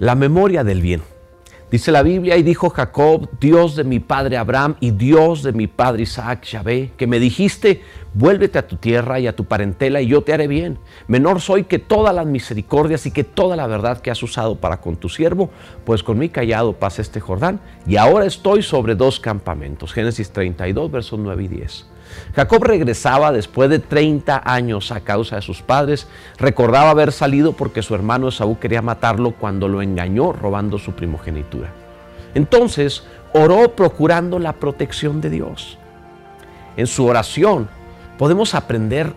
La memoria del bien. Dice la Biblia, y dijo Jacob, Dios de mi padre Abraham y Dios de mi padre Isaac, Yahvé, que me dijiste, vuélvete a tu tierra y a tu parentela y yo te haré bien. Menor soy que todas las misericordias y que toda la verdad que has usado para con tu siervo, pues con mi callado pasé este Jordán y ahora estoy sobre dos campamentos. Génesis 32, versos 9 y 10. Jacob regresaba después de 30 años a causa de sus padres. Recordaba haber salido porque su hermano Esaú quería matarlo cuando lo engañó robando su primogenitura. Entonces oró procurando la protección de Dios. En su oración podemos aprender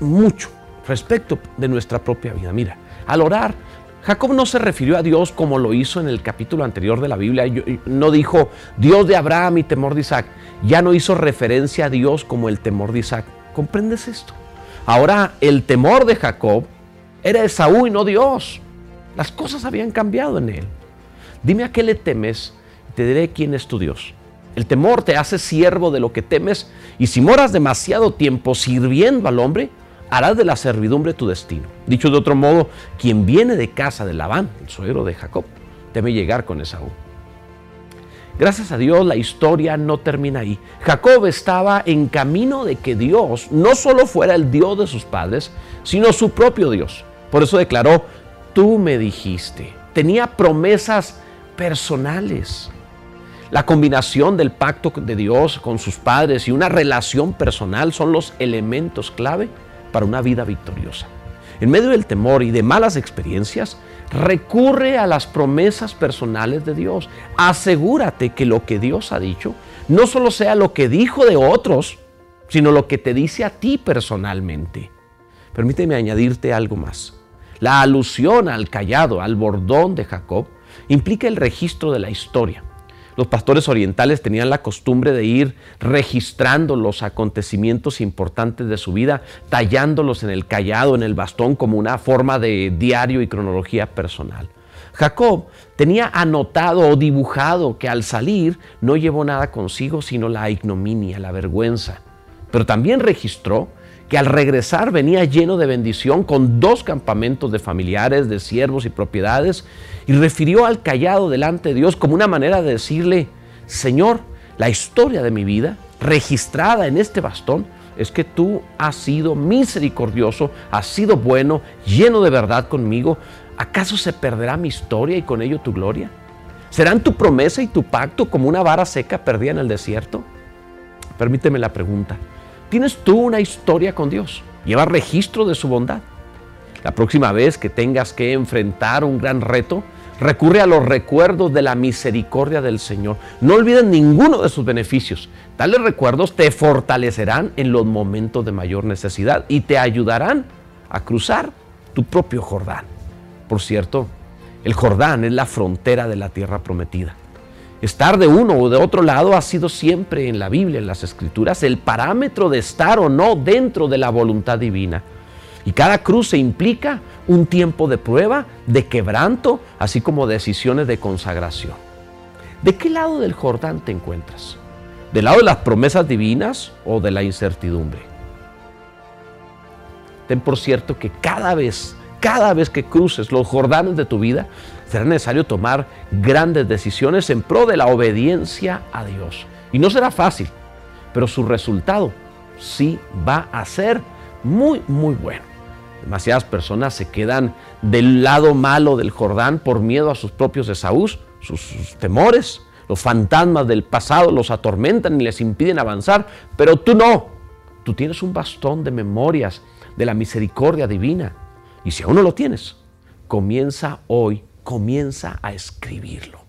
mucho respecto de nuestra propia vida. Mira, al orar Jacob no se refirió a Dios como lo hizo en el capítulo anterior de la Biblia. No dijo Dios de Abraham y temor de Isaac. Ya no hizo referencia a Dios como el temor de Isaac. ¿Comprendes esto? Ahora el temor de Jacob era Esaú y no Dios. Las cosas habían cambiado en él. Dime a qué le temes y te diré quién es tu Dios. El temor te hace siervo de lo que temes y si moras demasiado tiempo sirviendo al hombre, harás de la servidumbre tu destino. Dicho de otro modo, quien viene de casa de Labán, el suegro de Jacob, teme llegar con Esaú. Gracias a Dios la historia no termina ahí. Jacob estaba en camino de que Dios no solo fuera el Dios de sus padres, sino su propio Dios. Por eso declaró, tú me dijiste. Tenía promesas personales. La combinación del pacto de Dios con sus padres y una relación personal son los elementos clave para una vida victoriosa. En medio del temor y de malas experiencias, recurre a las promesas personales de Dios. Asegúrate que lo que Dios ha dicho no solo sea lo que dijo de otros, sino lo que te dice a ti personalmente. Permíteme añadirte algo más. La alusión al callado, al bordón de Jacob, implica el registro de la historia. Los pastores orientales tenían la costumbre de ir registrando los acontecimientos importantes de su vida, tallándolos en el callado, en el bastón, como una forma de diario y cronología personal. Jacob tenía anotado o dibujado que al salir no llevó nada consigo sino la ignominia, la vergüenza. Pero también registró al regresar venía lleno de bendición con dos campamentos de familiares, de siervos y propiedades, y refirió al callado delante de Dios como una manera de decirle, Señor, la historia de mi vida, registrada en este bastón, es que tú has sido misericordioso, has sido bueno, lleno de verdad conmigo. ¿Acaso se perderá mi historia y con ello tu gloria? ¿Serán tu promesa y tu pacto como una vara seca perdida en el desierto? Permíteme la pregunta. ¿Tienes tú una historia con Dios? ¿Llevas registro de su bondad? La próxima vez que tengas que enfrentar un gran reto, recurre a los recuerdos de la misericordia del Señor. No olvides ninguno de sus beneficios. Tales recuerdos te fortalecerán en los momentos de mayor necesidad y te ayudarán a cruzar tu propio Jordán. Por cierto, el Jordán es la frontera de la tierra prometida. Estar de uno o de otro lado ha sido siempre en la Biblia, en las Escrituras, el parámetro de estar o no dentro de la voluntad divina. Y cada cruce implica un tiempo de prueba, de quebranto, así como decisiones de consagración. ¿De qué lado del Jordán te encuentras? ¿Del lado de las promesas divinas o de la incertidumbre? Ten por cierto que cada vez, cada vez que cruces los Jordanes de tu vida, será necesario tomar grandes decisiones en pro de la obediencia a Dios. Y no será fácil, pero su resultado sí va a ser muy, muy bueno. Demasiadas personas se quedan del lado malo del Jordán por miedo a sus propios Esaús, sus, sus temores. Los fantasmas del pasado los atormentan y les impiden avanzar, pero tú no. Tú tienes un bastón de memorias de la misericordia divina. Y si aún no lo tienes, comienza hoy comienza a escribirlo.